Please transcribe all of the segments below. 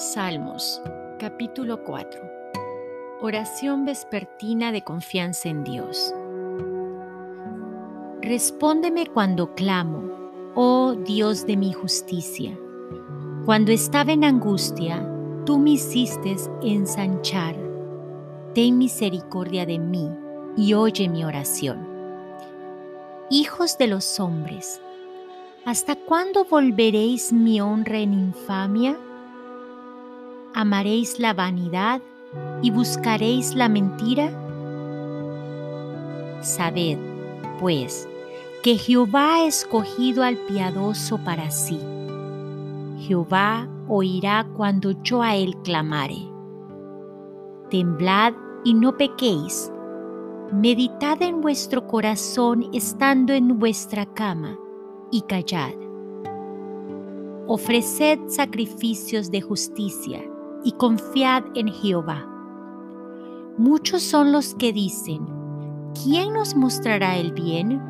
Salmos, capítulo 4. Oración vespertina de confianza en Dios. Respóndeme cuando clamo, oh Dios de mi justicia. Cuando estaba en angustia, tú me hiciste ensanchar. Ten misericordia de mí y oye mi oración. Hijos de los hombres, ¿hasta cuándo volveréis mi honra en infamia? ¿Amaréis la vanidad y buscaréis la mentira? Sabed, pues, que Jehová ha escogido al piadoso para sí. Jehová oirá cuando yo a él clamare. Temblad y no pequéis. Meditad en vuestro corazón estando en vuestra cama y callad. Ofreced sacrificios de justicia y confiad en Jehová. Muchos son los que dicen, ¿quién nos mostrará el bien?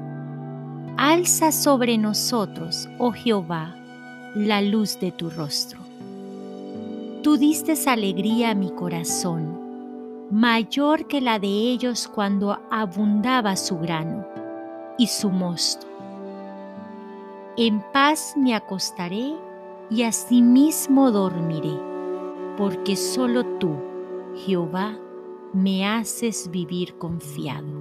Alza sobre nosotros, oh Jehová, la luz de tu rostro. Tú diste alegría a mi corazón, mayor que la de ellos cuando abundaba su grano y su mosto. En paz me acostaré y asimismo dormiré porque solo tú, Jehová, me haces vivir confiado.